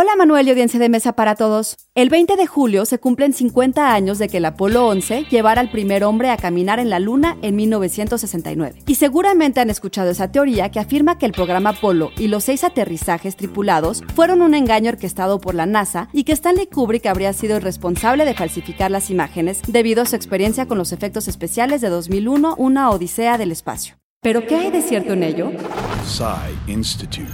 Hola Manuel y audiencia de mesa para todos. El 20 de julio se cumplen 50 años de que el Apolo 11 llevara al primer hombre a caminar en la Luna en 1969. Y seguramente han escuchado esa teoría que afirma que el programa Apolo y los seis aterrizajes tripulados fueron un engaño orquestado por la NASA y que Stanley Kubrick habría sido el responsable de falsificar las imágenes debido a su experiencia con los efectos especiales de 2001, Una Odisea del Espacio. ¿Pero qué hay de cierto en ello? Institute.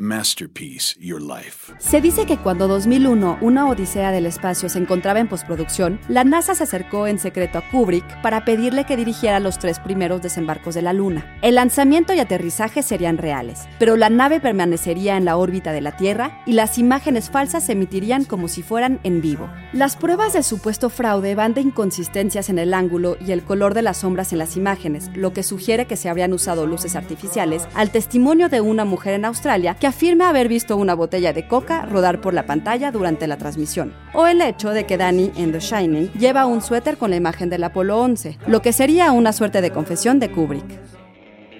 Masterpiece Your Life. Se dice que cuando 2001, una Odisea del Espacio se encontraba en postproducción, la NASA se acercó en secreto a Kubrick para pedirle que dirigiera los tres primeros desembarcos de la Luna. El lanzamiento y aterrizaje serían reales, pero la nave permanecería en la órbita de la Tierra y las imágenes falsas se emitirían como si fueran en vivo. Las pruebas del supuesto fraude van de inconsistencias en el ángulo y el color de las sombras en las imágenes, lo que sugiere que se habrían usado luces artificiales, al testimonio de una mujer en Australia que afirma haber visto una botella de coca rodar por la pantalla durante la transmisión, o el hecho de que Danny en The Shining lleva un suéter con la imagen del Apolo 11, lo que sería una suerte de confesión de Kubrick.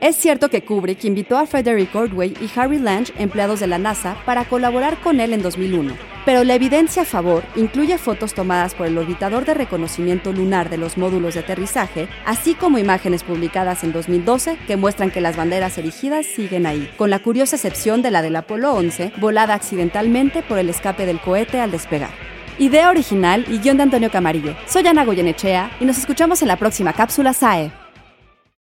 Es cierto que Kubrick invitó a Frederick Ordway y Harry Lange, empleados de la NASA, para colaborar con él en 2001, pero la evidencia a favor incluye fotos tomadas por el orbitador de reconocimiento lunar de los módulos de aterrizaje, así como imágenes publicadas en 2012 que muestran que las banderas erigidas siguen ahí, con la curiosa excepción de la del Apolo 11, volada accidentalmente por el escape del cohete al despegar. Idea original y guion de Antonio Camarillo. Soy Ana Goyenechea y nos escuchamos en la próxima cápsula SAE.